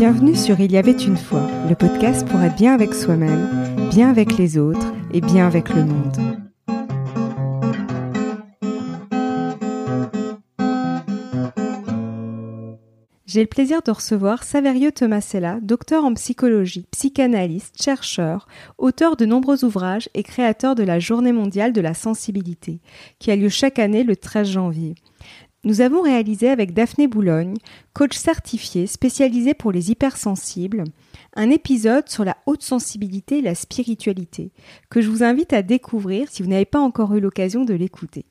Bienvenue sur Il y avait une fois, le podcast pour être bien avec soi-même, bien avec les autres et bien avec le monde. J'ai le plaisir de recevoir Saverio Tomasella, docteur en psychologie, psychanalyste, chercheur, auteur de nombreux ouvrages et créateur de la Journée mondiale de la sensibilité, qui a lieu chaque année le 13 janvier. Nous avons réalisé avec Daphné Boulogne, coach certifié spécialisé pour les hypersensibles, un épisode sur la haute sensibilité et la spiritualité, que je vous invite à découvrir si vous n'avez pas encore eu l'occasion de l'écouter.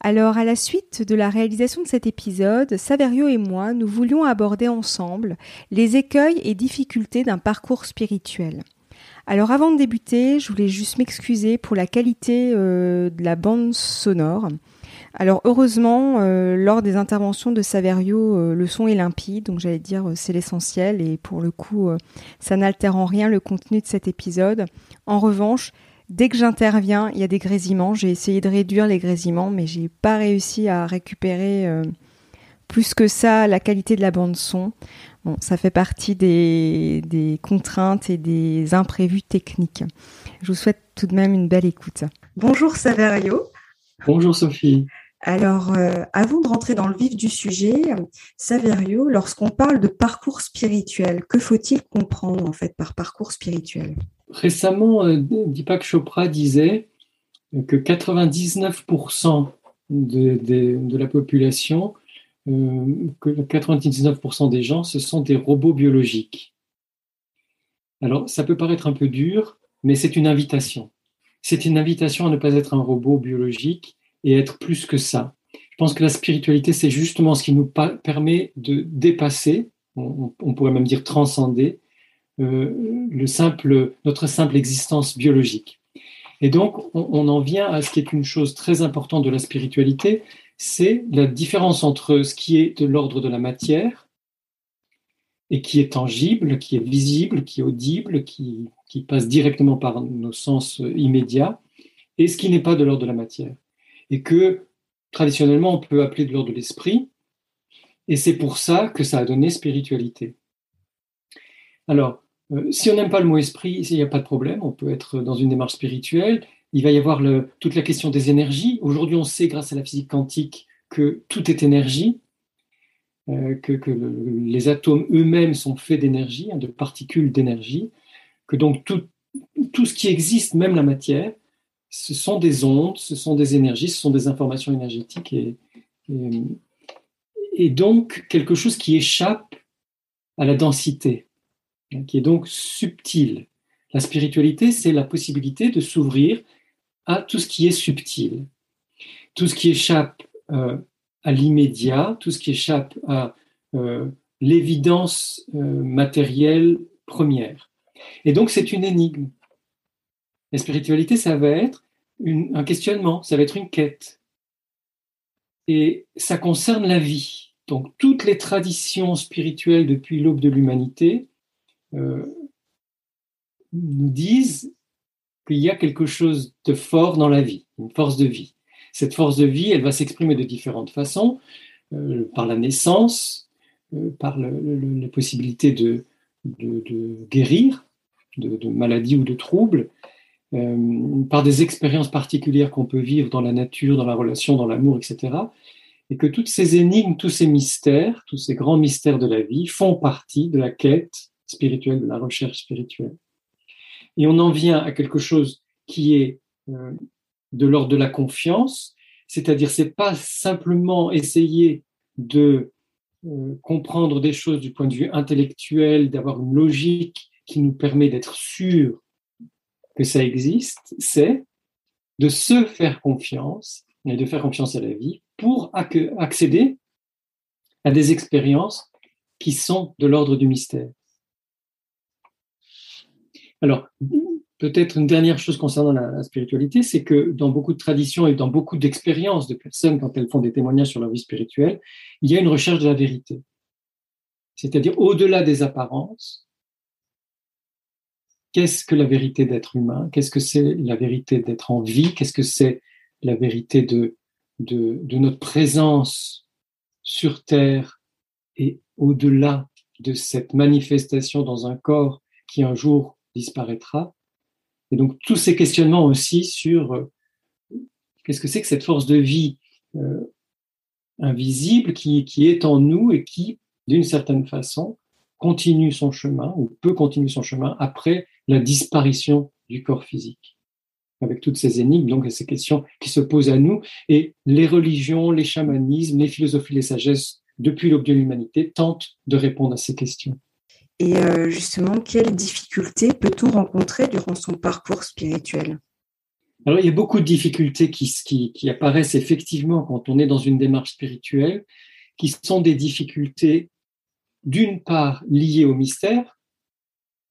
Alors, à la suite de la réalisation de cet épisode, Saverio et moi, nous voulions aborder ensemble les écueils et difficultés d'un parcours spirituel. Alors, avant de débuter, je voulais juste m'excuser pour la qualité euh, de la bande sonore. Alors, heureusement, euh, lors des interventions de Saverio, euh, le son est limpide, donc j'allais dire c'est l'essentiel, et pour le coup, ça n'altère en rien le contenu de cet épisode. En revanche, Dès que j'interviens, il y a des grésillements. J'ai essayé de réduire les grésillements, mais j'ai pas réussi à récupérer euh, plus que ça la qualité de la bande son. Bon, ça fait partie des, des, contraintes et des imprévus techniques. Je vous souhaite tout de même une belle écoute. Bonjour Saverio. Bonjour Sophie. Alors, euh, avant de rentrer dans le vif du sujet, Saverio, lorsqu'on parle de parcours spirituel, que faut-il comprendre en fait par parcours spirituel? Récemment, euh, Deepak Chopra disait que 99% de, la population, euh, que 99% des gens, ce sont des robots biologiques. Alors, ça peut paraître un peu dur, mais c'est une invitation. C'est une invitation à ne pas être un robot biologique et être plus que ça. Je pense que la spiritualité, c'est justement ce qui nous permet de dépasser, on pourrait même dire transcender, euh, notre simple existence biologique. Et donc, on, en vient à ce qui est une chose très importante de la spiritualité, c'est la différence entre ce qui est de l'ordre de la matière et qui est tangible, qui est visible, qui est audible, qui passe directement par nos sens immédiats, et ce qui n'est pas de l'ordre de la matière. Et que traditionnellement, on peut appeler de l'ordre de l'esprit, et c'est pour ça que ça a donné spiritualité. Alors, euh, si on n'aime pas le mot esprit, il n'y a pas de problème, on peut être dans une démarche spirituelle. Il va y avoir toute la question des énergies. Aujourd'hui, on sait grâce à la physique quantique que tout est énergie, euh, que, les atomes eux-mêmes sont faits d'énergie, hein, de particules d'énergie, que donc tout, ce qui existe, même la matière, ce sont des ondes, ce sont des énergies, ce sont des informations énergétiques et donc quelque chose qui échappe à la densité qui est donc subtil. La spiritualité, c'est la possibilité de s'ouvrir à tout ce qui est subtil, tout ce qui échappe euh, à l'immédiat, tout ce qui échappe à euh, l'évidence euh, matérielle première. Et donc, c'est une énigme. La spiritualité, ça va être un questionnement, ça va être une quête. Et ça concerne la vie. Donc, toutes les traditions spirituelles depuis l'aube de l'humanité euh, nous disent qu'il y a quelque chose de fort dans la vie, une force de vie. Cette force de vie, elle va s'exprimer de différentes façons, euh, par la naissance, euh, par la possibilité de, de, guérir de, maladies ou de troubles, par des expériences particulières qu'on peut vivre dans la nature, dans la relation, dans l'amour, etc. Et que toutes ces énigmes, tous ces mystères, tous ces grands mystères de la vie font partie de la quête spirituelle, de la recherche spirituelle. Et on en vient à quelque chose qui est euh, de l'ordre de la confiance, c'est-à-dire c'est pas simplement essayer de euh, comprendre des choses du point de vue intellectuel, d'avoir une logique qui nous permet d'être sûr que ça existe, c'est de se faire confiance et de faire confiance à la vie pour accéder à des expériences qui sont de l'ordre du mystère. Alors, peut-être une dernière chose concernant la, spiritualité, c'est que dans beaucoup de traditions et dans beaucoup d'expériences de personnes, quand elles font des témoignages sur leur vie spirituelle, il y a une recherche de la vérité. C'est-à-dire, au-delà des apparences, qu'est-ce que la vérité d'être humain? Qu'est-ce que c'est la vérité d'être en vie? Qu'est-ce que c'est la vérité de, de, notre présence sur Terre et au-delà de cette manifestation dans un corps qui un jour disparaîtra? Et donc tous ces questionnements aussi sur euh, qu'est-ce que c'est que cette force de vie euh, invisible qui, qui est en nous et qui, d'une certaine façon, continue son chemin ou peut continuer son chemin après la disparition du corps physique. Avec toutes ces énigmes, donc ces questions qui se posent à nous, et les religions, les chamanismes, les philosophies, les sagesses, depuis l'aube de l'humanité, tentent de répondre à ces questions. Et euh, justement, quelles difficultés peut-on rencontrer durant son parcours spirituel? Alors, il y a beaucoup de difficultés qui, qui, qui, apparaissent effectivement quand on est dans une démarche spirituelle, qui sont des difficultés, d'une part, liées au mystère,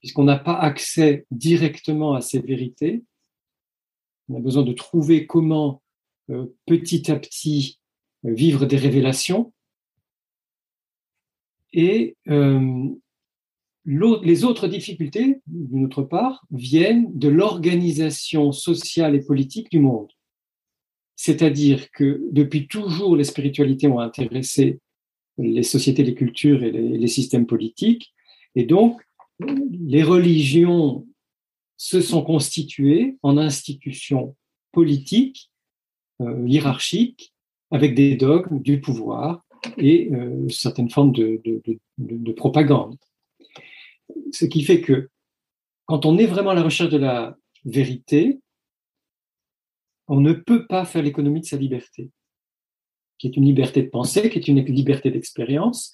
puisqu'on n'a pas accès directement à ces vérités. On a besoin de trouver comment, euh, petit à petit, euh, vivre des révélations. Et euh, les autres difficultés, d'une autre part, viennent de l'organisation sociale et politique du monde. C'est-à-dire que depuis toujours, les spiritualités ont intéressé les sociétés, les cultures et les, les systèmes politiques. Et donc, les religions se sont constituées en institutions politiques, euh, hiérarchiques, avec des dogmes, du pouvoir et euh, certaines formes de, de, de, de, propagande. Ce qui fait que quand on est vraiment à la recherche de la vérité, on ne peut pas faire l'économie de sa liberté, qui est une liberté de pensée, qui est une liberté d'expérience.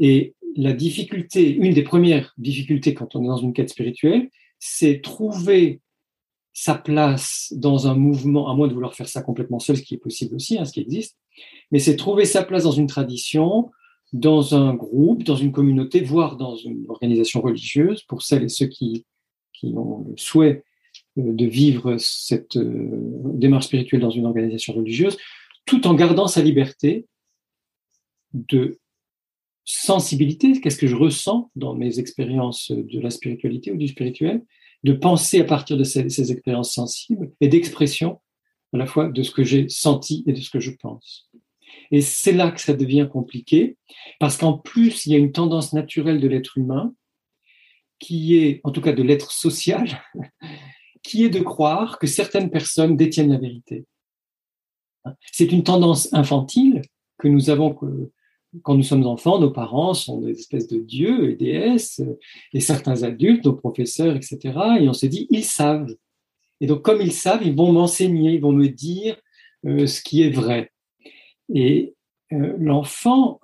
Et la difficulté, une des premières difficultés quand on est dans une quête spirituelle, c'est trouver sa place dans un mouvement, à moins de vouloir faire ça complètement seul, ce qui est possible aussi, hein, ce qui existe, mais c'est trouver sa place dans une tradition, dans un groupe, dans une communauté, voire dans une organisation religieuse, pour celles et ceux qui, ont le souhait euh, de vivre cette euh, démarche spirituelle dans une organisation religieuse, tout en gardant sa liberté de sensibilité, qu'est-ce que je ressens dans mes expériences de la spiritualité ou du spirituel, de penser à partir de ces, ces expériences sensibles et d'expression à la fois de ce que j'ai senti et de ce que je pense. Et c'est là que ça devient compliqué, parce qu'en plus, il y a une tendance naturelle de l'être humain, qui est, en tout cas de l'être social, qui est de croire que certaines personnes détiennent la vérité. C'est une tendance infantile que nous avons, quand nous sommes enfants, nos parents sont des espèces de dieux et déesses, et certains adultes, nos professeurs, etc. Et on se dit, ils savent. Et donc, comme ils savent, ils vont m'enseigner, ils vont me dire euh, ce qui est vrai. Et euh, l'enfant,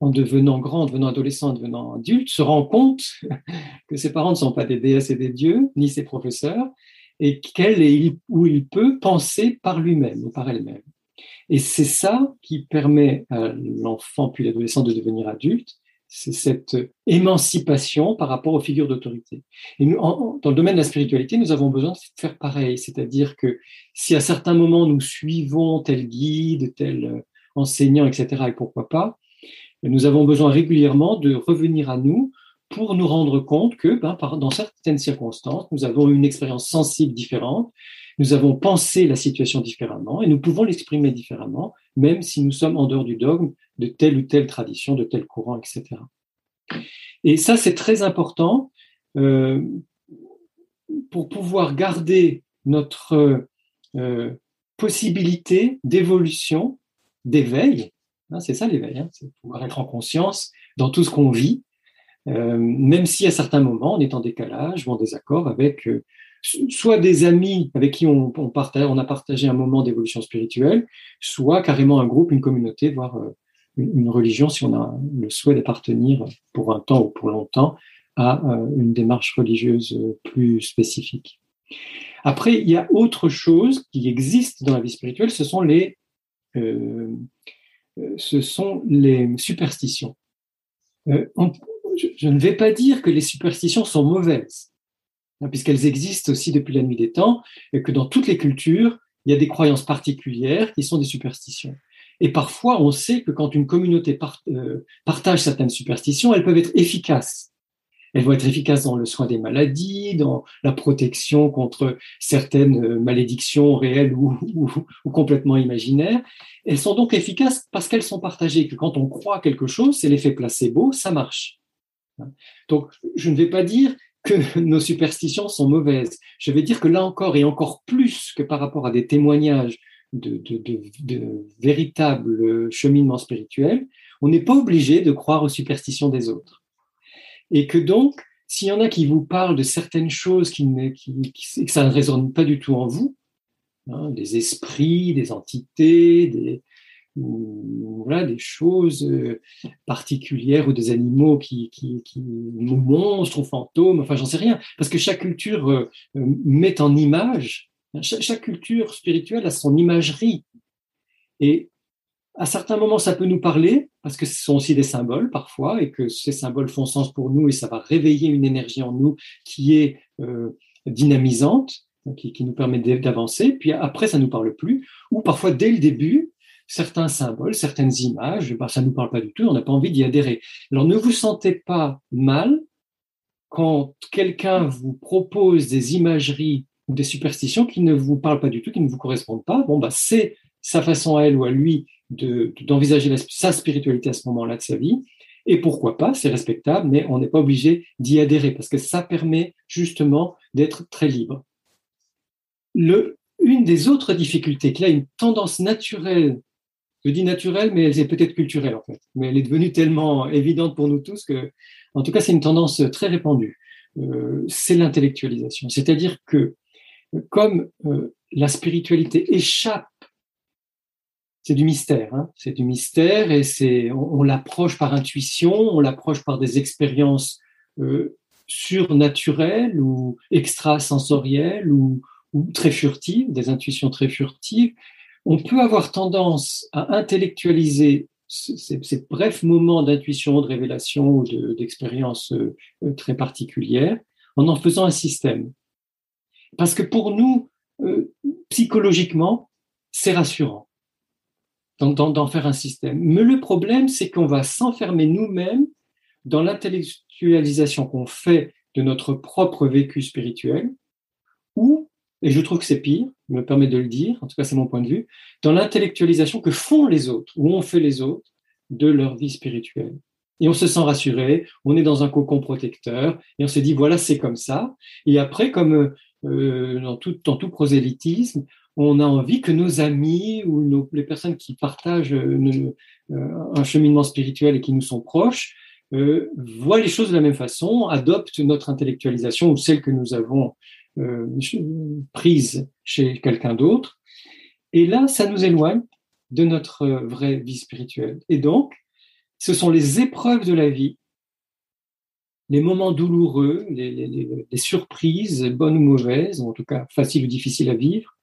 en devenant grand, en devenant adolescent, en devenant adulte, se rend compte que ses parents ne sont pas des déesses et des dieux, ni ses professeurs, et qu'elle où il peut penser par lui-même ou par elle-même. Et c'est ça qui permet à l'enfant puis l'adolescent de devenir adulte, c'est cette émancipation par rapport aux figures d'autorité. Et nous, dans le domaine de la spiritualité, nous avons besoin de faire pareil, c'est-à-dire que si à certains moments nous suivons tel guide, tel enseignant, etc., et pourquoi pas, nous avons besoin régulièrement de revenir à nous pour nous rendre compte que ben, dans certaines circonstances, nous avons une expérience sensible différente, nous avons pensé la situation différemment et nous pouvons l'exprimer différemment, même si nous sommes en dehors du dogme de telle ou telle tradition, de tel courant, etc. Et ça, c'est très important euh, pour pouvoir garder notre euh, possibilité d'évolution, d'éveil. Hein, c'est ça l'éveil, hein, c'est pouvoir être en conscience dans tout ce qu'on vit, euh, même si à certains moments on est en décalage ou en désaccord avec soit des amis avec qui on, partage, on a partagé un moment d'évolution spirituelle, soit carrément un groupe, une communauté, voire euh, une, religion si on a le souhait d'appartenir pour un temps ou pour longtemps à euh, une démarche religieuse plus spécifique. Après, il y a autre chose qui existe dans la vie spirituelle, ce sont les, euh, ce sont les superstitions. On, je, je ne vais pas dire que les superstitions sont mauvaises Hein, puisqu'elles existent aussi depuis la nuit des temps, et que dans toutes les cultures, il y a des croyances particulières qui sont des superstitions. Et parfois, on sait que quand une communauté euh, partage certaines superstitions, elles peuvent être efficaces. Elles vont être efficaces dans le soin des maladies, dans la protection contre certaines euh, malédictions réelles ou, ou, ou complètement imaginaires. Elles sont donc efficaces parce qu'elles sont partagées, que quand on croit quelque chose, c'est l'effet placebo, ça marche. Donc, je ne vais pas dire que nos superstitions sont mauvaises. Je vais dire que là encore, et encore plus que par rapport à des témoignages de, de, véritables cheminements spirituels, on n'est pas obligé de croire aux superstitions des autres. Et que donc, s'il y en a qui vous parlent de certaines choses qui, qui, qui, que ça ne résonne pas du tout en vous, hein, des esprits, des entités, des, voilà, des choses euh, particulières ou des animaux qui, qui, qui monstres ou fantômes, enfin j'en sais rien, parce que chaque culture euh, euh, met en image, chaque, culture spirituelle a son imagerie. Et à certains moments, ça peut nous parler, parce que ce sont aussi des symboles parfois, et que ces symboles font sens pour nous, et ça va réveiller une énergie en nous qui est dynamisante, qui, qui, nous permet d'avancer, puis après, ça nous parle plus, ou parfois dès le début, certains symboles, certaines images, bah, ça ne nous parle pas du tout, on n'a pas envie d'y adhérer. Alors ne vous sentez pas mal quand quelqu'un vous propose des imageries ou des superstitions qui ne vous parlent pas du tout, qui ne vous correspondent pas. Bon, bah, c'est sa façon à elle ou à lui d'envisager sa spiritualité à ce moment-là de sa vie. Et pourquoi pas, c'est respectable, mais on n'est pas obligé d'y adhérer parce que ça permet justement d'être très libre. Le, une des autres difficultés, qu'il a une tendance naturelle je dis naturelle, mais elle est peut-être culturelle en fait. Mais elle est devenue tellement évidente pour nous tous que, en tout cas, c'est une tendance très répandue. Euh, c'est l'intellectualisation. C'est-à-dire que comme euh, la spiritualité échappe, c'est du mystère, hein, c'est du mystère et c'est on, l'approche par intuition, on l'approche par des expériences euh, surnaturelles ou extrasensorielles ou, ou très furtives, des intuitions très furtives on peut avoir tendance à intellectualiser ces, brefs moments d'intuition, de révélation ou d'expérience euh, très particulière en en faisant un système. Parce que pour nous, euh, psychologiquement, c'est rassurant d'en faire un système. Mais le problème, c'est qu'on va s'enfermer nous-mêmes dans l'intellectualisation qu'on fait de notre propre vécu spirituel, ou et je trouve que c'est pire, je me permets de le dire, en tout cas c'est mon point de vue, dans l'intellectualisation que font les autres, ou ont fait les autres, de leur vie spirituelle. Et on se sent rassuré, on est dans un cocon protecteur, et on se dit, voilà, c'est comme ça. Et après, comme euh, dans, tout, prosélytisme, on a envie que nos amis ou les personnes qui partagent euh, un cheminement spirituel et qui nous sont proches euh, voient les choses de la même façon, adoptent notre intellectualisation ou celle que nous avons euh, prise chez quelqu'un d'autre. Et là, ça nous éloigne de notre vraie vie spirituelle. Et donc, ce sont les épreuves de la vie, les moments douloureux, les, surprises, bonnes ou mauvaises, ou en tout cas faciles ou difficiles à vivre,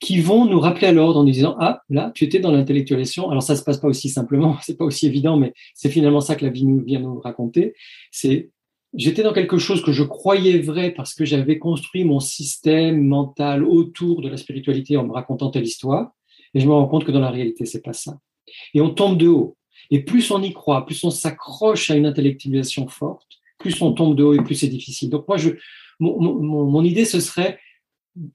qui vont nous rappeler à l'ordre en nous disant ah là tu étais dans l'intellectualisation alors ça se passe pas aussi simplement c'est pas aussi évident mais c'est finalement ça que la vie nous vient nous raconter c'est j'étais dans quelque chose que je croyais vrai parce que j'avais construit mon système mental autour de la spiritualité en me racontant telle histoire. Et je me rends compte que dans la réalité, c'est pas ça. Et on tombe de haut. Et plus on y croit, plus on s'accroche à une intellectualisation forte, plus on tombe de haut et plus c'est difficile. Donc moi, je, mon, idée, ce serait,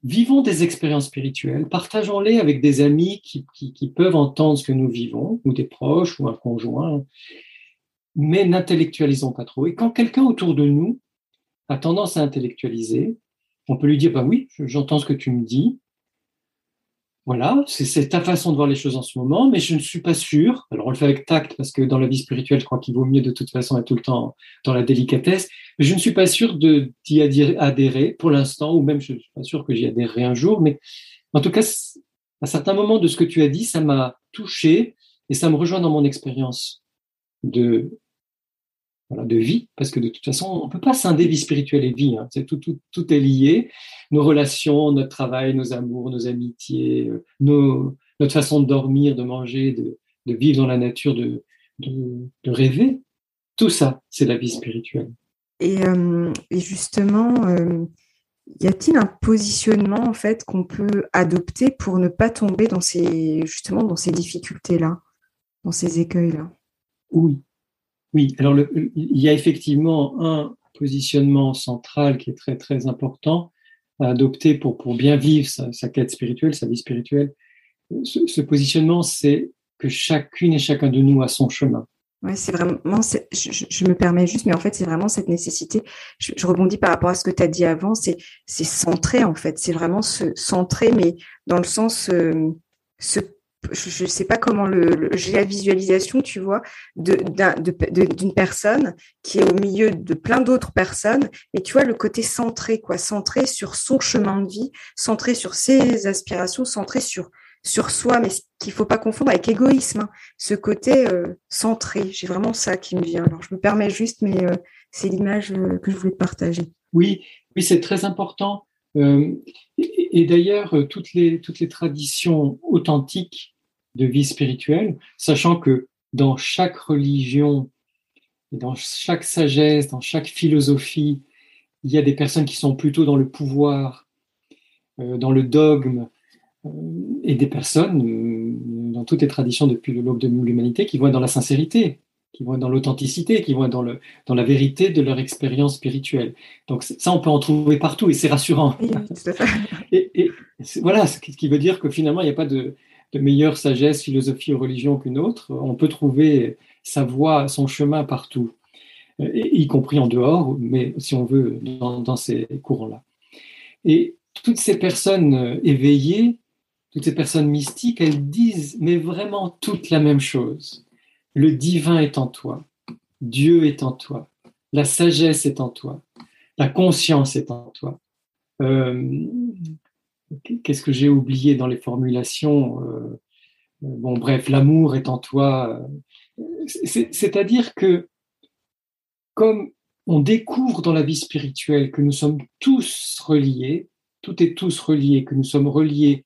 vivons des expériences spirituelles, partageons-les avec des amis qui peuvent entendre ce que nous vivons, ou des proches, ou un conjoint, mais n'intellectualisons pas trop. Et quand quelqu'un autour de nous a tendance à intellectualiser, on peut lui dire, bah oui, j'entends ce que tu me dis. Voilà, c'est ta façon de voir les choses en ce moment, mais je ne suis pas sûr. Alors on le fait avec tact parce que dans la vie spirituelle, je crois qu'il vaut mieux de toute façon être tout le temps dans la délicatesse. Mais je ne suis pas sûr d'y adhérer pour l'instant, ou même je ne suis pas sûr que j'y adhérerai un jour. Mais en tout cas, à certains moments de ce que tu as dit, ça m'a touché et ça me rejoint dans mon expérience de, voilà, vie, parce que de toute façon, on ne peut pas scinder vie spirituelle et vie. Hein. Tout, tout, est lié. Nos relations, notre travail, nos amours, nos amitiés, euh, notre façon de dormir, de manger, de, vivre dans la nature, de, rêver. Tout ça, c'est la vie spirituelle. Et, euh, justement, euh, y a-t-il un positionnement en fait qu'on peut adopter pour ne pas tomber dans ces justement dans ces difficultés-là, dans ces écueils-là? Oui, oui. Alors il y a effectivement un positionnement central qui est très très important à adopter pour pour bien vivre sa, quête spirituelle, sa vie spirituelle. Ce, positionnement, c'est que chacune et chacun de nous a son chemin. Ouais, c'est vraiment, je, me permets juste, mais en fait, c'est vraiment cette nécessité. Je, rebondis par rapport à ce que tu as dit avant, c'est, centré, en fait. C'est vraiment se centrer, mais dans le sens, euh, je ne sais pas comment le, j'ai la visualisation, tu vois, d'une personne qui est au milieu de plein d'autres personnes, et tu vois, le côté centré, quoi, centré sur son chemin de vie, centré sur ses aspirations, centré sur, sur soi, mais qu'il faut pas confondre avec égoïsme, hein. ce côté euh, centré. J'ai vraiment ça qui me vient. Alors je me permets juste, mais euh, c'est l'image euh, que je voulais partager. Oui, oui, c'est très important. Et, d'ailleurs, toutes les toutes les traditions authentiques de vie spirituelle, sachant que dans chaque religion, dans chaque sagesse, dans chaque philosophie, il y a des personnes qui sont plutôt dans le pouvoir, dans le dogme, et des personnes, euh, dans toutes les traditions depuis le l'aube de l'humanité, qui vont dans la sincérité, qui vont dans l'authenticité, qui vont dans, le, dans la vérité de leur expérience spirituelle. Donc ça, on peut en trouver partout et c'est rassurant. et, et voilà, ce qui veut dire que finalement, il n'y a pas de, de meilleure sagesse, philosophie ou religion qu'une autre. On peut trouver sa voie, son chemin partout, y compris en dehors, mais si on veut, dans, dans ces courants-là. Et toutes ces personnes euh, éveillées toutes ces personnes mystiques, elles disent, mais vraiment toute la même chose. Le divin est en toi, Dieu est en toi, la sagesse est en toi, la conscience est en toi. Euh, qu'est-ce que j'ai oublié dans les formulations euh, Bon, bref, l'amour est en toi. C'est-à-dire que comme on découvre dans la vie spirituelle que nous sommes tous reliés, tout est tous reliés, que nous sommes reliés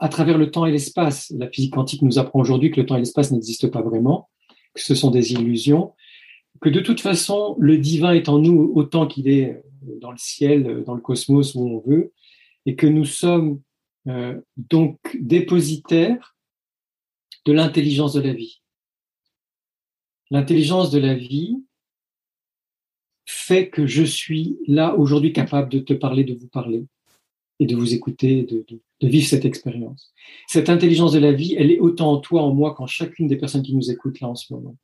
à travers le temps et l'espace. La physique quantique nous apprend aujourd'hui que le temps et l'espace n'existent pas vraiment, que ce sont des illusions, que de toute façon, le divin est en nous autant qu'il est dans le ciel, dans le cosmos, où on veut, et que nous sommes euh, donc dépositaires de l'intelligence de la vie. L'intelligence de la vie fait que je suis là aujourd'hui capable de te parler, de vous parler et de vous écouter, de, vivre cette expérience. Cette intelligence de la vie, elle est autant en toi, en moi, qu'en chacune des personnes qui nous écoutent là en ce moment.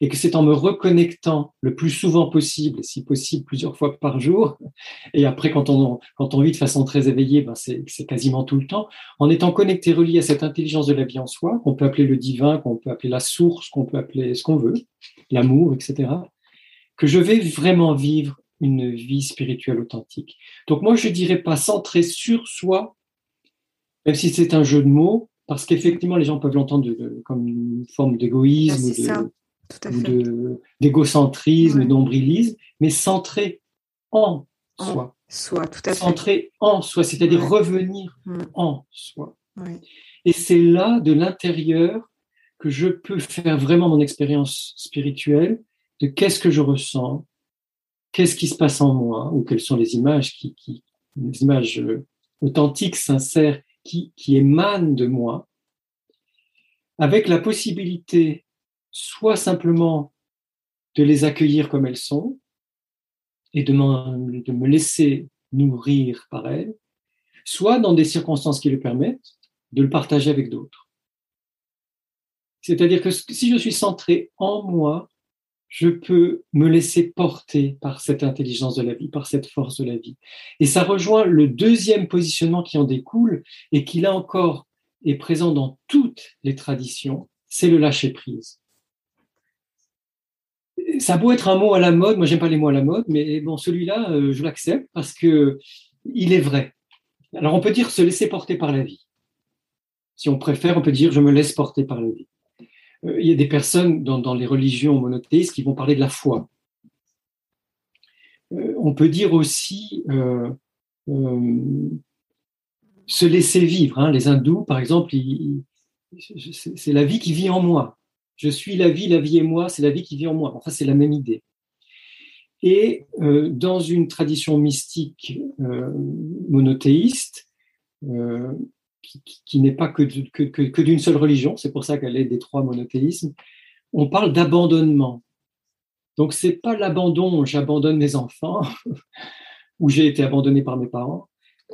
Et que c'est en me reconnectant le plus souvent possible, si possible plusieurs fois par jour, et après quand on, quand on vit de façon très éveillée, ben c'est quasiment tout le temps, en étant connecté, relié à cette intelligence de la vie en soi, qu'on peut appeler le divin, qu'on peut appeler la source, qu'on peut appeler ce qu'on veut, l'amour, etc., que je vais vraiment vivre une vie spirituelle authentique. Donc moi, je dirais pas centré sur soi, même si c'est un jeu de mots, parce qu'effectivement, les gens peuvent l'entendre comme une forme d'égoïsme ou d'égocentrisme, d'ombrilisme, mais centré en, soi. Soi, tout à fait. Centré en soi, c'est-à-dire revenir mm. en soi. Et c'est là, de l'intérieur, que je peux faire vraiment mon expérience spirituelle de qu'est-ce que je ressens, qu'est-ce qui se passe en moi ou quelles sont les images qui, qui les images euh, authentiques, sincères qui, qui émanent de moi, avec la possibilité soit simplement de les accueillir comme elles sont et de, de me laisser nourrir par elles, soit dans des circonstances qui le permettent, de le partager avec d'autres. C'est-à-dire que si je suis centré en moi, je peux me laisser porter par cette intelligence de la vie, par cette force de la vie. Et ça rejoint le deuxième positionnement qui en découle et qui là encore est présent dans toutes les traditions, c'est le lâcher prise. Ça beau être un mot à la mode, moi j'aime pas les mots à la mode, mais bon celui-là euh, je l'accepte parce que il est vrai. Alors on peut dire se laisser porter par la vie. Si on préfère, on peut dire je me laisse porter par la vie. Euh, il y a des personnes dans, les religions monothéistes qui vont parler de la foi. Euh, on peut dire aussi euh, se laisser vivre. Hein. Les hindous, par exemple, c'est la vie qui vit en moi. Je suis la vie, la vie est moi, c'est la vie qui vit en moi. Enfin, c'est la même idée. Et dans une tradition mystique monothéiste, qui, n'est pas que, d'une seule religion, c'est pour ça qu'elle est des trois monothéismes, on parle d'abandonnement. Donc c'est pas l'abandon, j'abandonne mes enfants, ou j'ai été abandonné par mes parents,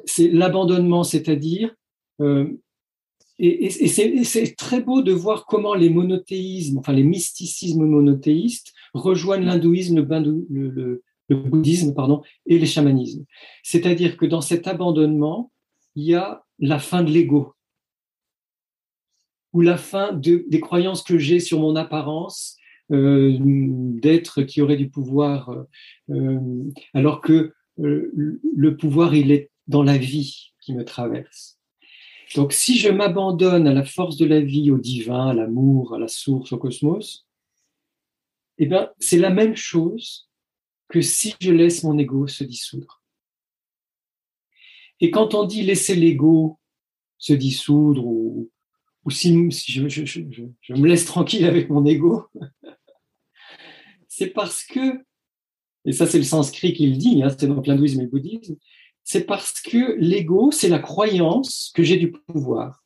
c'est l'abandonnement, c'est-à-dire euh, et, c'est très beau de voir comment les monothéismes, enfin les mysticismes monothéistes rejoignent l'hindouisme, le, bouddhisme pardon, et les chamanismes. C'est-à-dire que dans cet abandonnement, il y a la fin de l'ego, ou la fin des croyances que j'ai sur mon apparence euh, d'être qui aurait du pouvoir, euh, alors que euh, le pouvoir, il est dans la vie qui me traverse. Donc, si je m'abandonne à la force de la vie, au divin, à l'amour, à la source, au cosmos, eh bien, c'est la même chose que si je laisse mon ego se dissoudre. Et quand on dit laisser l'ego se dissoudre ou, si, je, me laisse tranquille avec mon ego, c'est parce que, et ça c'est le sanskrit qui le dit, hein, c'est donc l'hindouisme et le bouddhisme, c'est parce que l'ego, c'est la croyance que j'ai du pouvoir.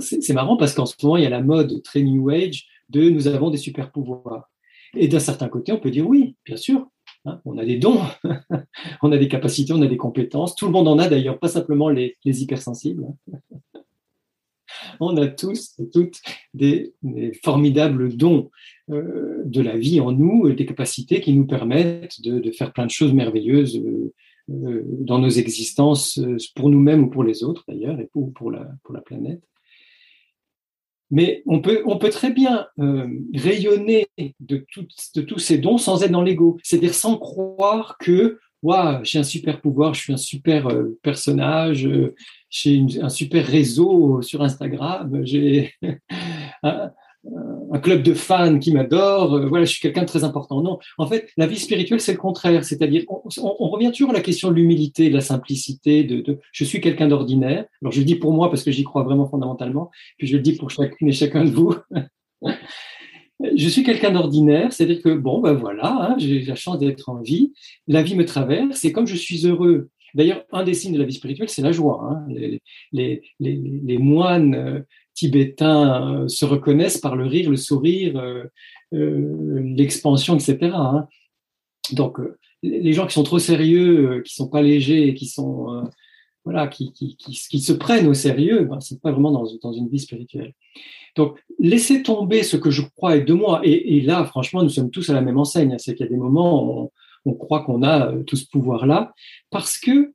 C'est marrant parce qu'en ce moment, il y a la mode très New Age de nous avons des super pouvoirs. Et d'un certain côté, on peut dire oui, bien sûr, hein, on a des dons, on a des capacités, on a des compétences. Tout le monde en a d'ailleurs, pas simplement les, hypersensibles. on a tous et toutes des, formidables dons euh, de la vie en nous, des capacités qui nous permettent de, faire plein de choses merveilleuses euh, euh, dans nos existences, pour nous-mêmes ou pour les autres d'ailleurs, et pour la planète. Mais on peut, très bien euh, rayonner de, tous ces dons sans être dans l'ego, c'est-à-dire sans croire que j'ai un super pouvoir, je suis un super personnage, j'ai un super réseau sur Instagram, j'ai club de fans qui m'adore, euh, voilà, je suis quelqu'un de très important. Non, en fait, la vie spirituelle, c'est le contraire. C'est-à-dire, on, revient toujours à la question de l'humilité, de la simplicité, de, je suis quelqu'un d'ordinaire. Alors, je le dis pour moi parce que j'y crois vraiment fondamentalement, puis je le dis pour chacune et chacun de vous. je suis quelqu'un d'ordinaire, c'est-à-dire que, bon, ben voilà, hein, j'ai la chance d'être en vie, la vie me traverse, et comme je suis heureux, D'ailleurs, un des signes de la vie spirituelle, c'est la joie. Hein. Les, moines euh, tibétains euh, se reconnaissent par le rire, le sourire, euh, euh, l'expansion, etc. Hein. Donc, les gens qui sont trop sérieux, qui sont pas légers, qui sont voilà, qui, se prennent au sérieux, ben, c'est pas vraiment dans, une vie spirituelle. Donc, laisser tomber ce que je crois est de moi. Et, et là, franchement, nous sommes tous à la même enseigne. Hein. C'est qu'il y a des moments où on, on croit qu'on a tout ce pouvoir-là, parce que,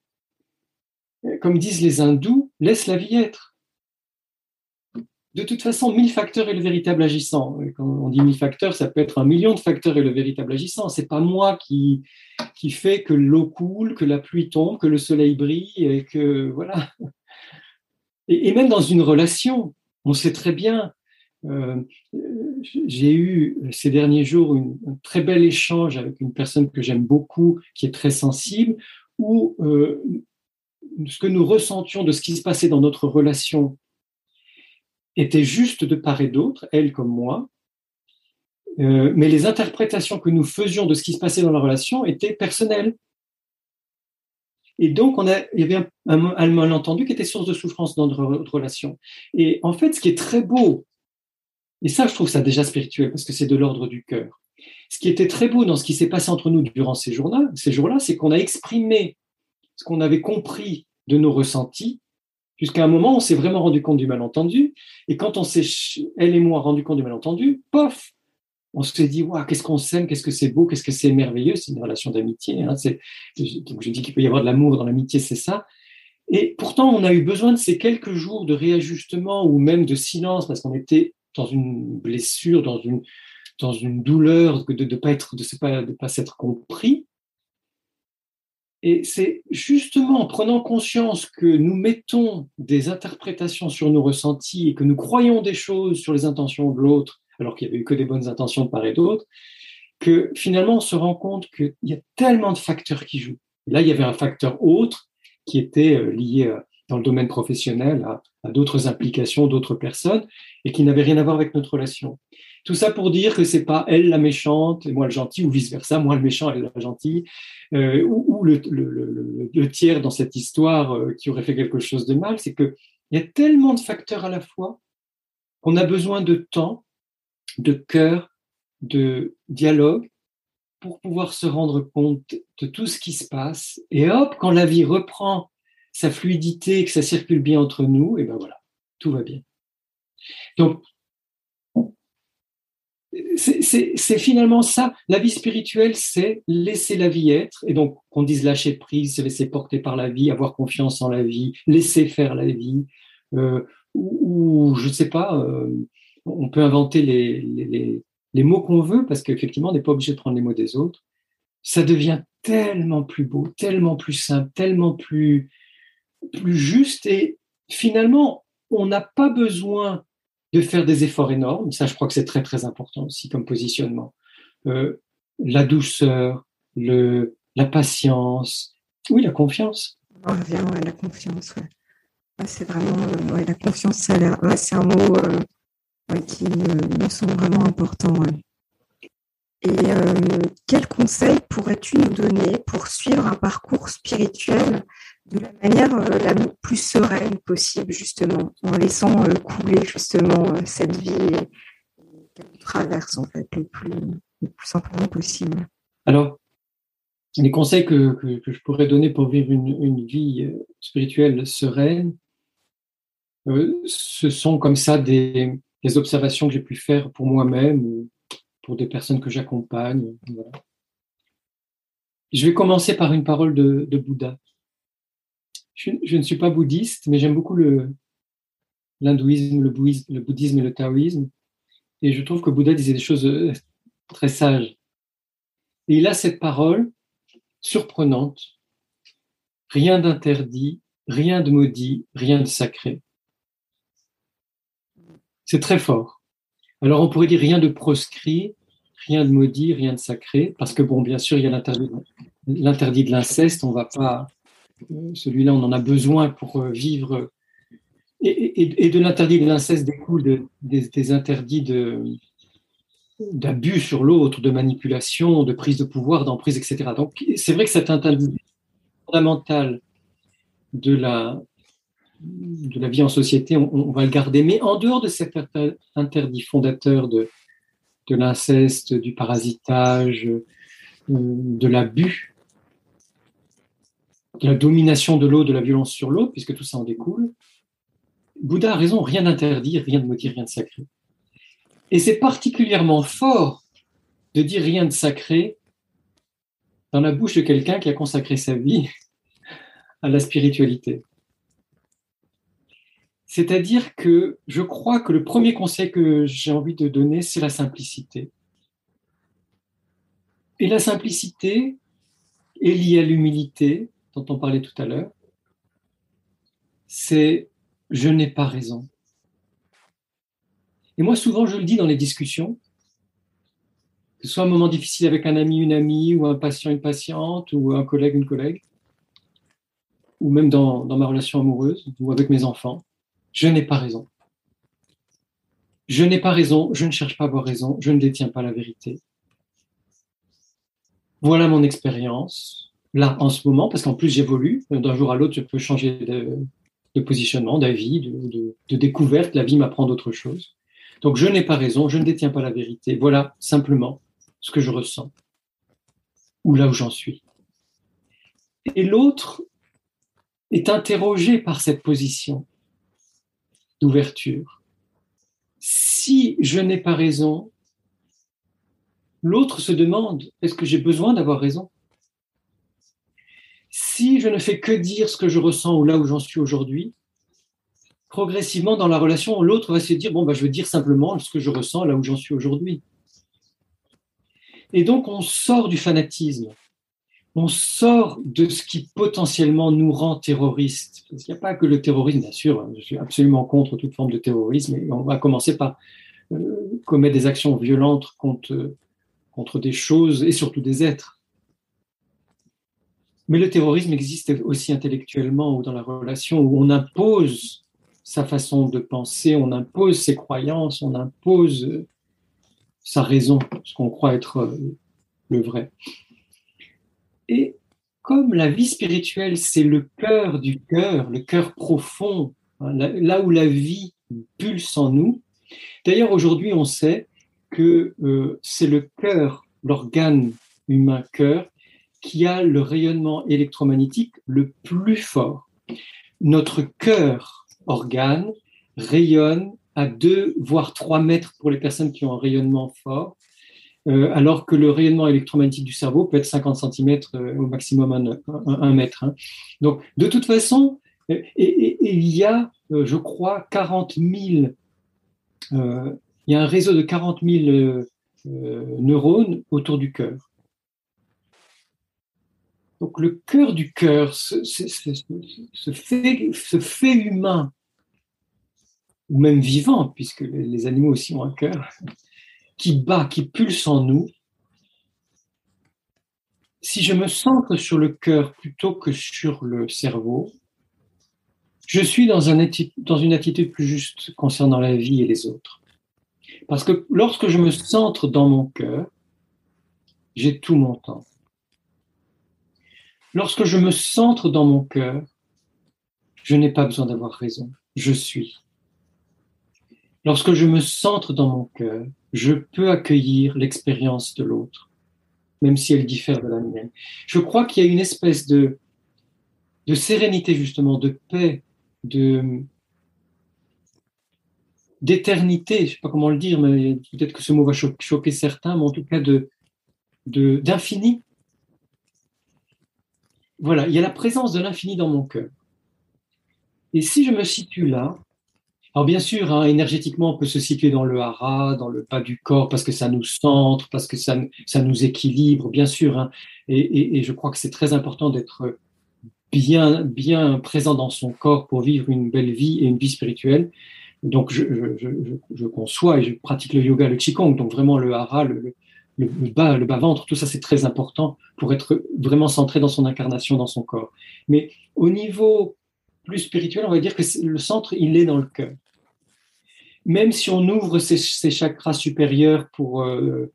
comme disent les hindous, laisse la vie être de toute façon, mille facteurs est le véritable agissant. Quand on dit mille facteurs, ça peut être un million de facteurs et le véritable agissant. C'est pas moi qui, qui fait que l'eau coule, que la pluie tombe, que le soleil brille et que voilà. Et, même dans une relation, on sait très bien. Euh, j'ai eu ces derniers jours un très bel échange avec une personne que j'aime beaucoup, qui est très sensible, où euh, ce que nous ressentions de ce qui se passait dans notre relation était juste de part et d'autre, elle comme moi, euh, mais les interprétations que nous faisions de ce qui se passait dans la relation étaient personnelles. Et donc, on a, il y avait un, malentendu qui était source de souffrance dans notre relation. Et en fait, ce qui est très beau, et ça, je trouve ça déjà spirituel parce que c'est de l'ordre du cœur. Ce qui était très beau dans ce qui s'est passé entre nous durant ces ces jours-là, c'est qu'on a exprimé ce qu'on avait compris de nos ressentis Jusqu'à un moment, on s'est vraiment rendu compte du malentendu. Et quand on s'est, elle et moi, rendu compte du malentendu, pof, on s'est dit, waouh, qu'est-ce qu'on s'aime, qu'est-ce que c'est beau, qu'est-ce que c'est merveilleux. C'est une relation d'amitié. Hein, c'est, je dis qu'il peut y avoir de l'amour dans l'amitié, c'est ça. Et pourtant, on a eu besoin de ces quelques jours de réajustement ou même de silence parce qu'on était dans une blessure, dans une, dans une douleur de ne pas être, de pas, pas s'être compris. Et c'est justement en prenant conscience que nous mettons des interprétations sur nos ressentis et que nous croyons des choses sur les intentions de l'autre, alors qu'il n'y avait eu que des bonnes intentions de part et d'autre, que finalement on se rend compte qu'il y a tellement de facteurs qui jouent. là, il y avait un facteur autre qui était euh, lié euh, dans le domaine professionnel à, à d'autres implications d'autres personnes et qui n'avait rien à voir avec notre relation. Tout ça pour dire que c'est pas elle la méchante et moi le gentil, ou vice versa, moi le méchant, elle la gentille, euh, ou, le, tiers dans cette histoire euh, qui aurait fait quelque chose de mal. C'est que il y a tellement de facteurs à la fois qu'on a besoin de temps, de cœur, de dialogue pour pouvoir se rendre compte de tout ce qui se passe. Et hop, quand la vie reprend sa fluidité, que ça circule bien entre nous, et ben voilà, tout va bien. Donc, c'est finalement ça. La vie spirituelle, c'est laisser la vie être. Et donc, qu'on dise lâcher prise, se laisser porter par la vie, avoir confiance en la vie, laisser faire la vie. Euh, ou, je ne sais pas, euh, on peut inventer les, les, les mots qu'on veut, parce qu'effectivement, on n'est pas obligé de prendre les mots des autres. Ça devient tellement plus beau, tellement plus simple, tellement plus, plus juste. Et finalement, on n'a pas besoin de faire des efforts énormes. Ça, je crois que c'est très, très important aussi comme positionnement. Euh, la douceur, le, la patience, oui, la confiance. On revient la confiance. Ouais. c'est vraiment euh, la confiance, c'est un mot euh, qui me semble vraiment important. Et euh, quels conseils pourrais-tu nous donner pour suivre un parcours spirituel de la manière euh, la plus sereine possible, justement, en laissant euh, couler justement euh, cette vie qu'elle traverse en fait le plus, le plus simplement possible? Alors, les conseils que, je pourrais donner pour vivre une, vie spirituelle sereine, ce sont comme ça des observations que j'ai pu faire pour moi-même pour des personnes que j'accompagne. Voilà. Je vais commencer par une parole de, Bouddha. Je, ne suis pas bouddhiste, mais j'aime beaucoup l'hindouisme, le bouddhisme, le bouddhisme et le taoïsme. Et je trouve que Bouddha disait des choses euh, très sages. Et il a cette parole surprenante. Rien d'interdit, rien de maudit, rien de sacré. C'est très fort. Alors on pourrait dire rien de proscrit, rien de maudit, rien de sacré, parce que bon, bien sûr, il y a l'interdit de l'inceste, on va pas, celui-là, on en a besoin pour euh, vivre. Et, de l'interdit de l'inceste découle des, interdits d'abus sur l'autre, de manipulation, de prise de pouvoir, d'emprise, etc. Donc c'est vrai que cet interdit fondamental de la, de la vie en société, on, va le garder. Mais en dehors de cet interdit fondateur de, de l'inceste, du parasitage, euh, de l'abus, de la domination de l'eau, de la violence sur l'eau, puisque tout ça en découle, Bouddha a raison, rien d'interdit, rien de maudit, rien de sacré. Et c'est particulièrement fort de dire rien de sacré dans la bouche de quelqu'un qui a consacré sa vie à la spiritualité. C'est-à-dire que je crois que le premier conseil que j'ai envie de donner, c'est la simplicité. Et la simplicité est liée à l'humilité, dont on parlait tout à l'heure. C'est je n'ai pas raison. Et moi, souvent, je le dis dans les discussions, que ce soit un moment difficile avec un ami, une amie, ou un patient, une patiente, ou un collègue, une collègue, ou même dans, dans ma relation amoureuse, ou avec mes enfants je n'ai pas raison. Je n'ai pas raison, je ne cherche pas à avoir raison, je ne détiens pas la vérité. Voilà mon expérience, là, en ce moment, parce qu'en plus j'évolue, d'un jour à l'autre, je peux changer de, positionnement, d'avis, de, découverte, la vie m'apprend d'autres choses. Donc je n'ai pas raison, je ne détiens pas la vérité. Voilà simplement ce que je ressens, ou là où j'en suis. Et l'autre est interrogé par cette position d'ouverture. Si je n'ai pas raison, l'autre se demande, est-ce que j'ai besoin d'avoir raison? Si je ne fais que dire ce que je ressens ou là où j'en suis aujourd'hui, progressivement dans la relation, l'autre va se dire, bon, bah, je veux dire simplement ce que je ressens là où j'en suis aujourd'hui. Et donc, on sort du fanatisme on sort de ce qui potentiellement nous rend terroristes. Parce qu'il n'y a pas que le terrorisme, bien sûr, je suis absolument contre toute forme de terrorisme, et on va commencer par euh, commettre des actions violentes contre, contre des choses et surtout des êtres. Mais le terrorisme existe aussi intellectuellement ou dans la relation où on impose sa façon de penser, on impose ses croyances, on impose sa raison, ce qu'on croit être euh, le vrai. Et comme la vie spirituelle, c'est le cœur du cœur, le cœur profond, hein, là où la vie pulse en nous. D'ailleurs, aujourd'hui, on sait que euh, c'est le cœur, l'organe humain cœur, qui a le rayonnement électromagnétique le plus fort. Notre cœur organe rayonne à 2 voire 3 mètres pour les personnes qui ont un rayonnement fort, euh, alors que le rayonnement électromagnétique du cerveau peut être 50 cm euh, au maximum 1, mètre. Hein. Donc, de toute façon, et, il y a, euh, je crois, 40 000, il y a un réseau de 40 000 neurones autour du cœur. Donc le cœur du cœur, ce, ce, fait, humain, ou même vivant, puisque les animaux aussi ont un cœur, qui bat, qui pulse en nous, si je me centre sur le cœur plutôt que sur le cerveau, je suis dans, une attitude plus juste concernant la vie et les autres. Parce que lorsque je me centre dans mon cœur, j'ai tout mon temps. Lorsque je me centre dans mon cœur, je n'ai pas besoin d'avoir raison, je suis. Lorsque je me centre dans mon cœur, je peux accueillir l'expérience de l'autre, même si elle diffère de la mienne. Je crois qu'il y a une espèce de, de sérénité, justement, de paix, de d'éternité, je ne sais pas comment le dire, mais peut-être que ce mot va choquer certains, mais en tout cas de d'infini voilà, il y a la présence de l'infini dans mon cœur. Et si je me situe là, alors bien sûr, hein, énergétiquement, on peut se situer dans le hara, dans le bas du corps, parce que ça nous centre, parce que ça, ça nous équilibre, bien sûr. Hein. et, je crois que c'est très important d'être bien, bien présent dans son corps pour vivre une belle vie et une vie spirituelle. Donc, je, je conçois et je pratique le yoga, le qigong, donc vraiment le hara, le, le, bas, le bas-ventre, tout ça c'est très important pour être vraiment centré dans son incarnation, dans son corps. Mais au niveau plus spirituel, on va dire que le centre, il est dans le cœur. Même si on ouvre ces, chakras supérieurs pour euh,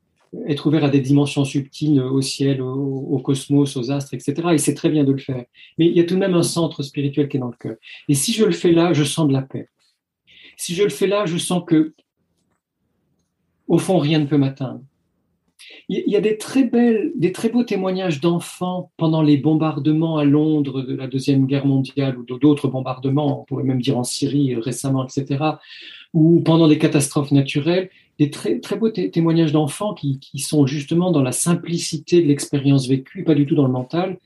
être ouvert à des dimensions subtiles au ciel, au, cosmos, aux astres, etc., et c'est très bien de le faire. Mais il y a tout de même un centre spirituel qui est dans le cœur. Et si je le fais là, je sens de la paix. Si je le fais là, je sens que, au fond, rien ne peut m'atteindre. Il y a des très, beaux témoignages d'enfants pendant les bombardements à Londres de la Deuxième Guerre mondiale ou d'autres bombardements, on pourrait même dire en Syrie récemment, etc., ou pendant des catastrophes naturelles, des très, très beaux témoignages d'enfants qui, qui sont justement dans la simplicité de l'expérience vécue, pas du tout dans le mental,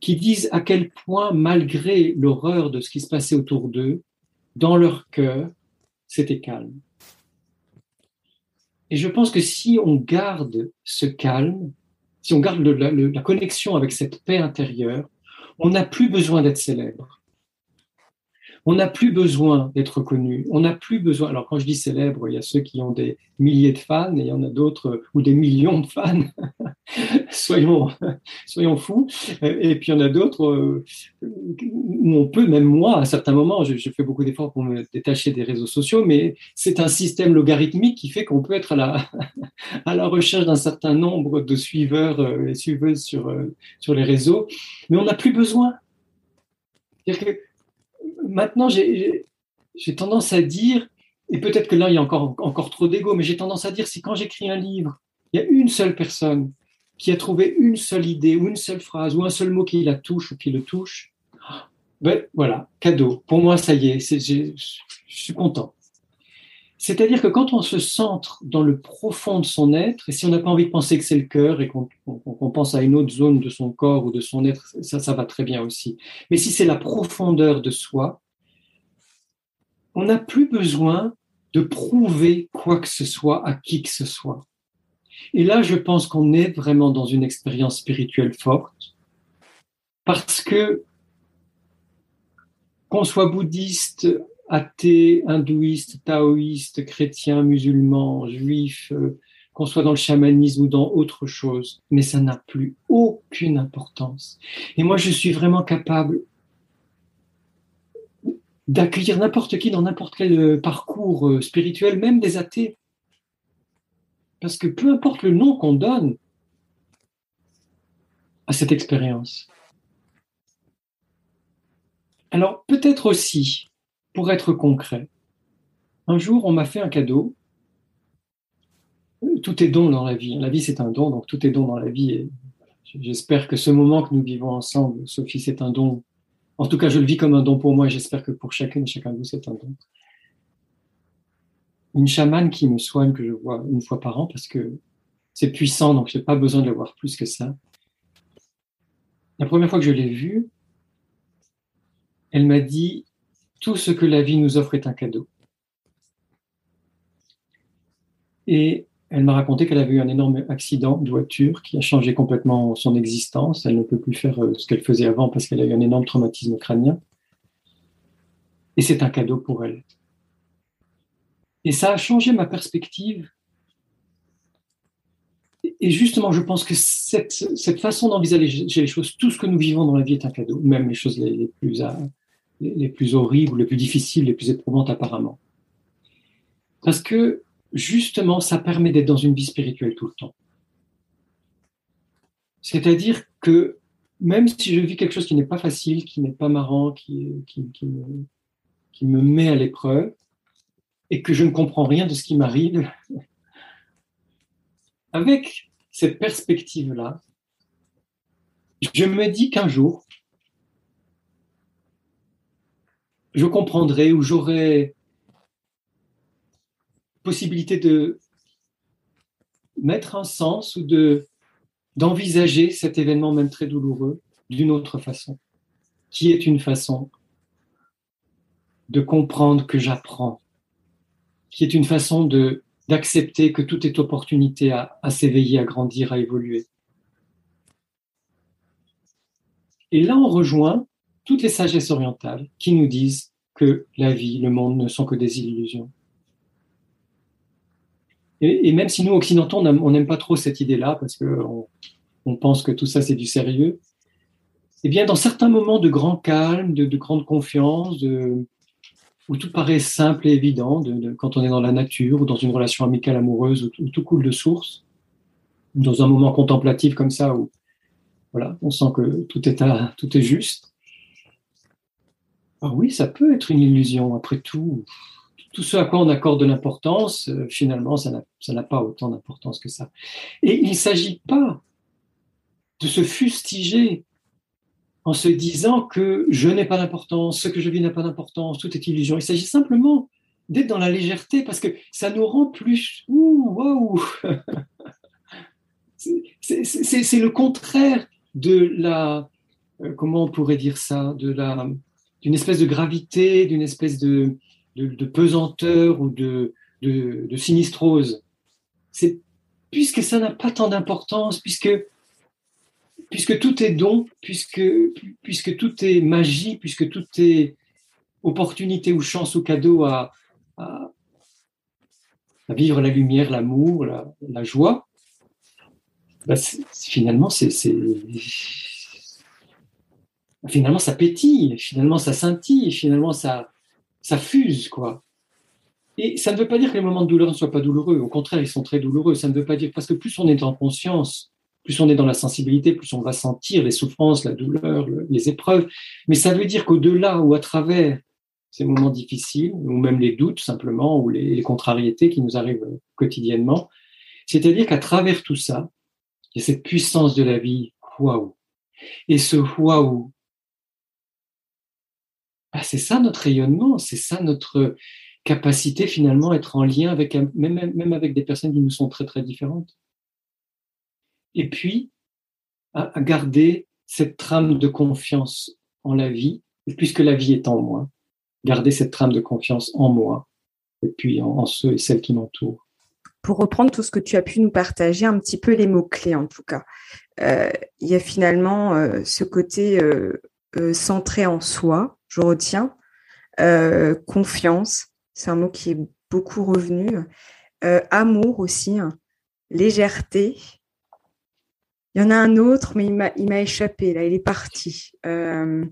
qui disent à quel point, malgré l'horreur de ce qui se passait autour d'eux, dans leur cœur, c'était calme. Et je pense que si on garde ce calme, si on garde la, connexion avec cette paix intérieure, on n'a plus besoin d'être célèbre. On n'a plus besoin d'être connu. On n'a plus besoin. Alors, quand je dis célèbre, il y a ceux qui ont des milliers de fans et il y en a d'autres, ou des millions de fans. soyons, soyons fous. Et puis, il y en a d'autres euh, où on peut, même moi, à certains moments, je, fais beaucoup d'efforts pour me détacher des réseaux sociaux, mais c'est un système logarithmique qui fait qu'on peut être à la, à la recherche d'un certain nombre de suiveurs euh, et suiveuses sur, euh, sur les réseaux. Mais on n'a plus besoin. C'est-à-dire que maintenant, j'ai tendance à dire, et peut-être que là, il y a encore, encore trop d'ego, mais j'ai tendance à dire, si quand j'écris un livre, il y a une seule personne qui a trouvé une seule idée ou une seule phrase ou un seul mot qui la touche ou qui le touche, ben voilà, cadeau. Pour moi, ça y est, je suis content. C'est-à-dire que quand on se centre dans le profond de son être, et si on n'a pas envie de penser que c'est le cœur et qu'on pense à une autre zone de son corps ou de son être, ça, ça va très bien aussi. Mais si c'est la profondeur de soi, on n'a plus besoin de prouver quoi que ce soit à qui que ce soit. Et là, je pense qu'on est vraiment dans une expérience spirituelle forte, parce que qu'on soit bouddhiste, athée, hindouiste, taoïste, chrétien, musulman, juif, euh, qu'on soit dans le chamanisme ou dans autre chose, mais ça n'a plus aucune importance. Et moi, je suis vraiment capable d'accueillir n'importe qui dans n'importe quel euh, parcours euh, spirituel, même des athées. Parce que peu importe le nom qu'on donne à cette expérience. Alors peut-être aussi pour être concret, un jour, on m'a fait un cadeau. Tout est don dans la vie. La vie, c'est un don, donc tout est don dans la vie. Et j'espère que ce moment que nous vivons ensemble, Sophie, c'est un don. En tout cas, je le vis comme un don pour moi et j'espère que pour chacune et chacun de vous, c'est un don. une chamane qui me soigne, que je vois une fois par an, parce que c'est puissant, donc je n'ai pas besoin de le voir plus que ça. La première fois que je l'ai vue, elle m'a dit Tout ce que la vie nous offre est un cadeau. Et elle m'a raconté qu'elle avait eu un énorme accident de voiture qui a changé complètement son existence. Elle ne peut plus faire euh, ce qu'elle faisait avant parce qu'elle a eu un énorme traumatisme crânien. Et c'est un cadeau pour elle. Et ça a changé ma perspective. Et justement, je pense que cette, cette façon d'envisager les choses, tout ce que nous vivons dans la vie est un cadeau, même les choses les, plus, euh, les plus horribles, les plus difficiles, les plus éprouvantes apparemment. Parce que justement, ça permet d'être dans une vie spirituelle tout le temps. C'est-à-dire que même si je vis quelque chose qui n'est pas facile, qui n'est pas marrant, qui, qui, me, qui me met à l'épreuve, et que je ne comprends rien de ce qui m'arrive, avec cette perspective-là, je me dis qu'un jour, je comprendrai ou j'aurai possibilité de mettre un sens ou de d'envisager cet événement même très douloureux d'une autre façon, qui est une façon de comprendre que j'apprends, qui est une façon de d'accepter que tout est opportunité à, à s'éveiller, à grandir, à évoluer. Et là, on rejoint toutes les sagesses orientales qui nous disent que la vie, le monde ne sont que des illusions. Et, même si nous, occidentaux, on n'aime pas trop cette idée-là, parce qu'on on pense que tout ça, c'est du sérieux, eh bien, dans certains moments de grand calme, de, grande confiance, où tout paraît simple et évident, de, quand on est dans la nature ou dans une relation amicale amoureuse où, tout coule de source, dans un moment contemplatif comme ça où voilà, on sent que tout est, à, tout est juste. Ah oui, ça peut être une illusion. Après tout, tout ce à quoi on accorde de l'importance, euh, finalement, ça n'a pas autant d'importance que ça. Et il ne s'agit pas de se fustiger en se disant que je n'ai pas d'importance, ce que je vis n'a pas d'importance, tout est illusion. Il s'agit simplement d'être dans la légèreté parce que ça nous rend plus. Ouh, C'est le contraire de la. Euh, comment on pourrait dire ça De la d'une espèce de gravité, d'une espèce de, de, pesanteur ou de, de, sinistrose. C'est puisque ça n'a pas tant d'importance, puisque puisque tout est don, puisque puisque tout est magie, puisque tout est opportunité ou chance ou cadeau à, à, vivre la lumière, l'amour, la, joie. Bah, finalement, c'est finalement ça pétille, finalement ça scintille, finalement ça ça fuse, quoi. Et ça ne veut pas dire que les moments de douleur ne soient pas douloureux. Au contraire, ils sont très douloureux. Ça ne veut pas dire parce que plus on est en conscience, plus on est dans la sensibilité, plus on va sentir les souffrances, la douleur, les épreuves. Mais ça veut dire qu'au-delà ou à travers ces moments difficiles, ou même les doutes simplement, ou les, contrariétés qui nous arrivent quotidiennement, c'est-à-dire qu'à travers tout ça, il y a cette puissance de la vie, waouh. Et ce waouh, bah, c'est ça notre rayonnement, c'est ça notre capacité finalement à être en lien avec même, même avec des personnes qui nous sont très très différentes. Et puis à, garder cette trame de confiance en la vie, puisque la vie est en moi, garder cette trame de confiance en moi et puis en, ceux et celles qui m'entourent. Pour reprendre tout ce que tu as pu nous partager, un petit peu les mots-clés en tout cas. Euh, il y a finalement euh, ce côté euh, centré en soi, je retiens. Euh, confiance, c'est un mot qui est beaucoup revenu. Euh, amour aussi, hein. légèreté. Il y en a un autre, mais il m'a échappé, là, il est parti. Euh,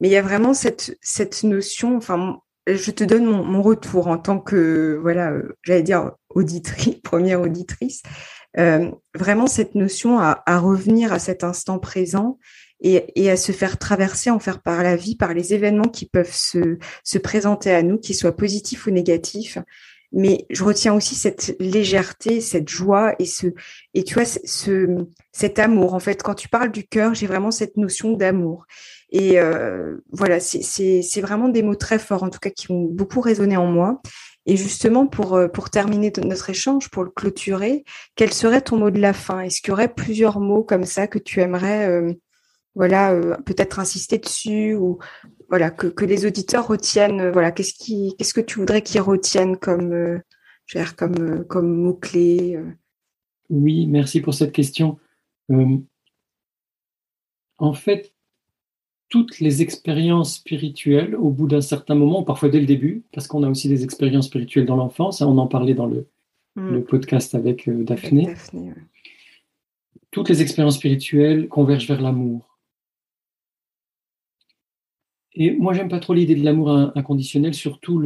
mais il y a vraiment cette, cette notion, enfin, je te donne mon, retour en tant que, voilà, j'allais dire auditrice, première auditrice. vraiment cette notion à, revenir à cet instant présent et, à se faire traverser, en faire par la vie, par les événements qui peuvent se, se présenter à nous, qu'ils soient positifs ou négatifs. Mais je retiens aussi cette légèreté, cette joie et ce et tu vois ce, cet amour. En fait, quand tu parles du cœur, j'ai vraiment cette notion d'amour. Et euh, voilà, c'est vraiment des mots très forts, en tout cas, qui ont beaucoup résonné en moi. Et justement, pour, euh, pour terminer notre échange, pour le clôturer, quel serait ton mot de la fin? Est-ce qu'il y aurait plusieurs mots comme ça que tu aimerais euh, voilà, euh, peut-être insister dessus ou voilà, que, que les auditeurs retiennent voilà, qu'est-ce, qui, qu'est-ce que tu voudrais qu'ils retiennent comme, comme, comme mot-clé Oui, merci pour cette question. en fait, toutes les expériences spirituelles au bout d'un certain moment, parfois dès le début, parce qu'on a aussi des expériences spirituelles dans l'enfance, hein, on en parlait dans le, hmm. podcast avec euh, Daphné. Toutes les expériences spirituelles convergent vers l'amour. Et moi, j'aime pas trop l'idée de l'amour inconditionnel, surtout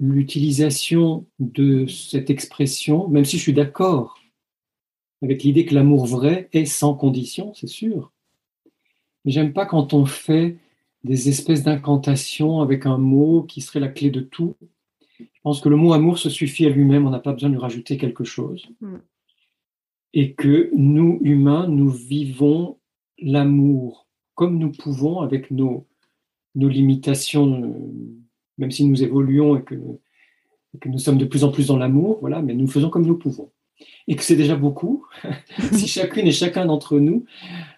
l'utilisation de cette expression, même si je suis d'accord avec l'idée que l'amour vrai est sans condition, c'est sûr. J'aime pas quand on fait des espèces d'incantations avec un mot qui serait la clé de tout. Je pense que le mot amour se suffit à lui-même, on n'a pas besoin de lui rajouter quelque chose. Mm. Et que nous, humains, nous vivons l'amour comme nous pouvons avec nos, nos limitations, même si nous évoluons et que, que nous sommes de plus en plus dans l'amour, voilà, mais nous faisons comme nous pouvons et que c'est déjà beaucoup, si chacune et chacun d'entre nous,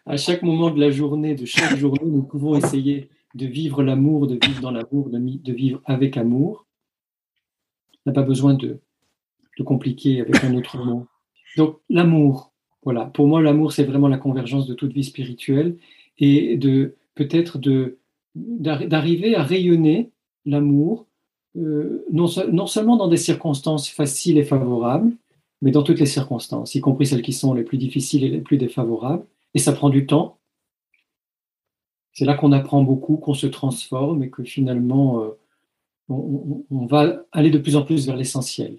à chaque moment de la journée, de chaque journée, nous pouvons essayer de vivre l'amour, de vivre dans l'amour, de, vivre avec amour, on n'a pas besoin de, de compliquer avec un autre mot. Donc l'amour, voilà, pour moi l'amour c'est vraiment la convergence de toute vie spirituelle et de peut-être de d'arriver à rayonner l'amour, euh, non, non, seulement dans des circonstances faciles et favorables, mais dans toutes les circonstances, y compris celles qui sont les plus difficiles et les plus défavorables. Et ça prend du temps. C'est là qu'on apprend beaucoup, qu'on se transforme et que finalement, euh, on, va aller de plus en plus vers l'essentiel.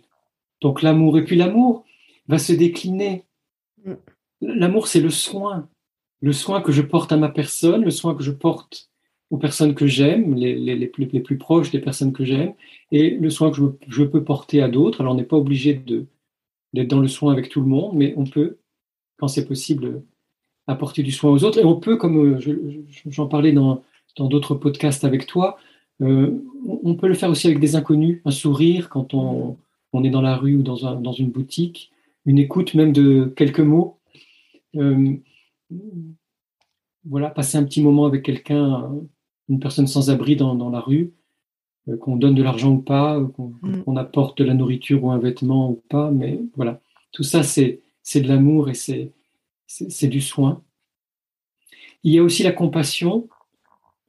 Donc l'amour, et puis l'amour va se décliner. Mm. L'amour, c'est le soin. Le soin que je porte à ma personne, le soin que je porte aux personnes que j'aime, les, plus, les, plus, proches des personnes que j'aime, et le soin que je, peux porter à d'autres. Alors on n'est pas obligé d'être dans le soin avec tout le monde, mais on peut, quand c'est possible, apporter du soin aux autres. Et on peut, comme euh, j'en parlais dans d'autres podcasts avec toi, euh, on peut le faire aussi avec des inconnus, un sourire quand on, on est dans la rue ou dans, un, dans, une boutique, une écoute même de quelques mots. Euh, voilà, passer un petit moment avec quelqu'un, une personne sans abri dans, dans la rue, euh, qu'on donne de l'argent ou pas, euh, mm. qu'on apporte de la nourriture ou un vêtement ou pas, mais voilà, tout ça c'est de l'amour et c'est du soin. Il y a aussi la compassion.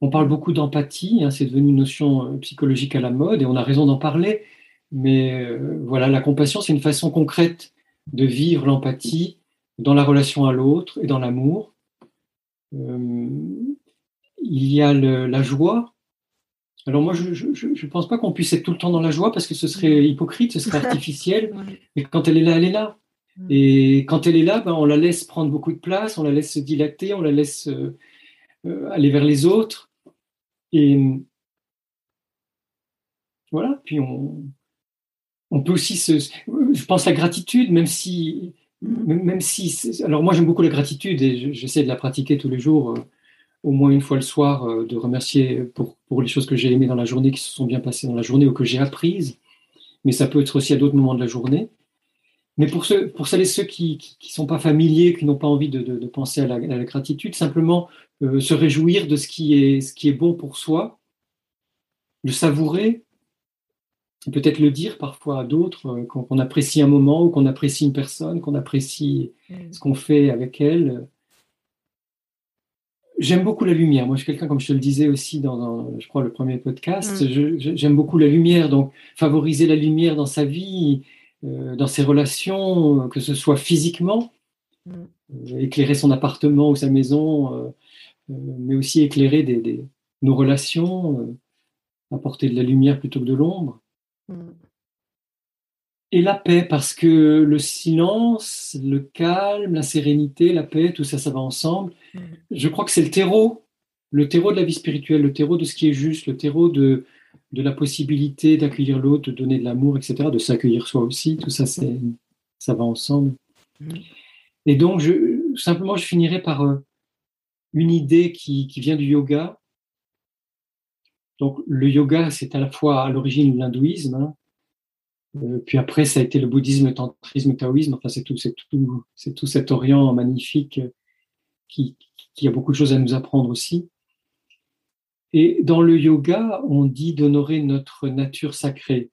On parle beaucoup d'empathie, hein, c'est devenu une notion euh, psychologique à la mode et on a raison d'en parler, mais voilà, la compassion c'est une façon concrète de vivre l'empathie dans la relation à l'autre et dans l'amour. Il y a la joie, alors moi, je ne pense pas qu'on puisse être tout le temps dans la joie parce que ce serait mm. hypocrite, ce serait artificiel. Mais quand elle est là, elle est là. Mm. Et quand elle est là, ben, on la laisse prendre beaucoup de place, on la laisse se dilater, on la laisse euh, euh, aller vers les autres. Et voilà, puis on, on peut aussi se... Je pense à la gratitude, même si... Mm. Même si alors moi j'aime beaucoup la gratitude et j'essaie de la pratiquer tous les jours euh, au moins une fois le soir euh, de remercier pour, pour les choses que j'ai aimées dans la journée, qui se sont bien passées dans la journée ou que j'ai apprises. Mais ça peut être aussi à d'autres moments de la journée. Mais pour, ceux, pour celles et ceux qui ne sont pas familiers, qui n'ont pas envie de, de, penser à la, gratitude, simplement euh, se réjouir de ce qui, est, ce qui est bon pour soi, le savourer, peut-être le dire parfois à d'autres, euh, qu'on apprécie un moment ou qu'on apprécie une personne, qu'on apprécie mmh. ce qu'on fait avec elle. J'aime beaucoup la lumière. Moi, je suis quelqu'un, comme je te le disais aussi dans, je crois, le premier podcast, mm. j'aime beaucoup la lumière. Donc, favoriser la lumière dans sa vie, euh, dans ses relations, que ce soit physiquement, mm. euh, éclairer son appartement ou sa maison, euh, mais aussi éclairer des, nos relations, apporter de la lumière plutôt que de l'ombre. Mm et la paix, parce que le silence, le calme, la sérénité, la paix, tout ça, ça va ensemble. Mm. Je crois que c'est le terreau, le terreau de la vie spirituelle, le terreau de ce qui est juste, le terreau de, de la possibilité d'accueillir l'autre, de donner de l'amour, etc., de s'accueillir soi aussi. Tout ça, c'est, ça va ensemble. Mm. Et donc, je, simplement, je finirai par euh, une idée qui, qui vient du yoga. Donc, le yoga, c'est à la fois à l'origine l'hindouisme, hein, Euh, puis après, ça a été le bouddhisme, le tantrisme, le taoïsme. Enfin, c'est tout, c'est tout, c'est tout cet Orient magnifique qui, a beaucoup de choses à nous apprendre aussi. Et dans le yoga, on dit d'honorer notre nature sacrée.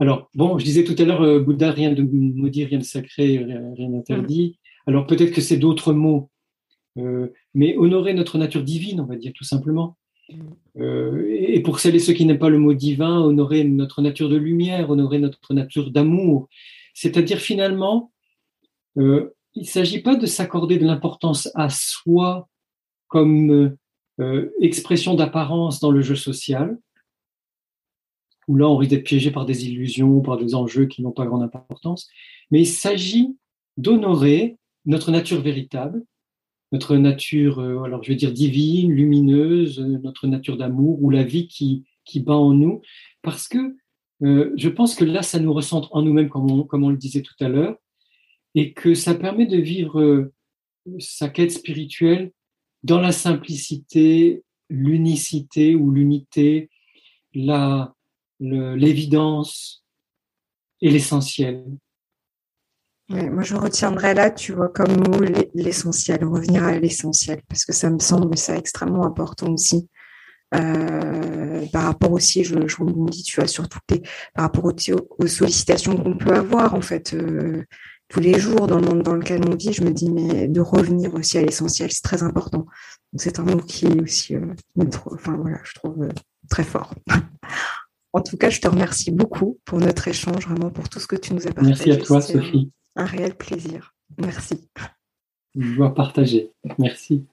Alors, bon, je disais tout à l'heure, euh, Bouddha, rien de maudit, rien de sacré, rien d'interdit. Alors peut-être que c'est d'autres mots, euh, mais honorer notre nature divine, on va dire tout simplement. Euh, et pour celles et ceux qui n'aiment pas le mot divin, honorer notre nature de lumière, honorer notre nature d'amour. C'est-à-dire finalement, euh, il ne s'agit pas de s'accorder de l'importance à soi comme euh, expression d'apparence dans le jeu social, où là on risque d'être piégé par des illusions, par des enjeux qui n'ont pas grande importance, mais il s'agit d'honorer notre nature véritable, notre nature, euh, alors je vais dire divine, lumineuse, euh, notre nature d'amour ou la vie qui, qui bat en nous, parce que euh, je pense que là, ça nous recentre en nous-mêmes, comme on, comme on le disait tout à l'heure, et que ça permet de vivre sa quête spirituelle dans la simplicité, l'unicité ou l'unité, la, l'évidence et l'essentiel moi, je retiendrai là, tu vois, comme mot l'essentiel, revenir à l'essentiel, parce que ça me semble ça extrêmement important aussi. Euh, par rapport aussi, je, je rebondis, tu vois, sur toutes les, par rapport aux, sollicitations qu'on peut avoir, en fait, euh, tous les jours dans le monde dans lequel on vit, je me dis, mais de revenir aussi à l'essentiel, c'est très important. c'est un mot qui est aussi, euh, enfin voilà, je trouve euh, très fort. en tout cas, je te remercie beaucoup pour notre échange, vraiment pour tout ce que tu nous as partagé. Merci à toi, Sophie un réel plaisir. Merci. Je dois partager. Merci.